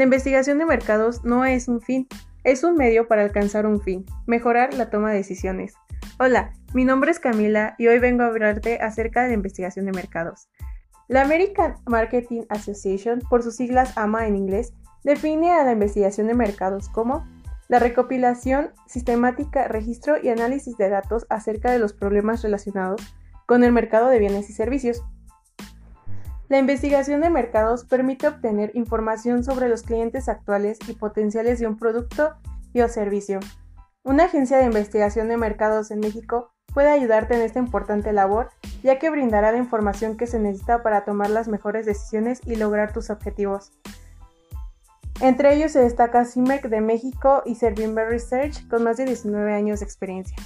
La investigación de mercados no es un fin, es un medio para alcanzar un fin, mejorar la toma de decisiones. Hola, mi nombre es Camila y hoy vengo a hablarte acerca de la investigación de mercados. La American Marketing Association, por sus siglas AMA en inglés, define a la investigación de mercados como la recopilación sistemática, registro y análisis de datos acerca de los problemas relacionados con el mercado de bienes y servicios. La investigación de mercados permite obtener información sobre los clientes actuales y potenciales de un producto y o servicio. Una agencia de investigación de mercados en México puede ayudarte en esta importante labor, ya que brindará la información que se necesita para tomar las mejores decisiones y lograr tus objetivos. Entre ellos se destaca CIMEC de México y Servimber Research con más de 19 años de experiencia.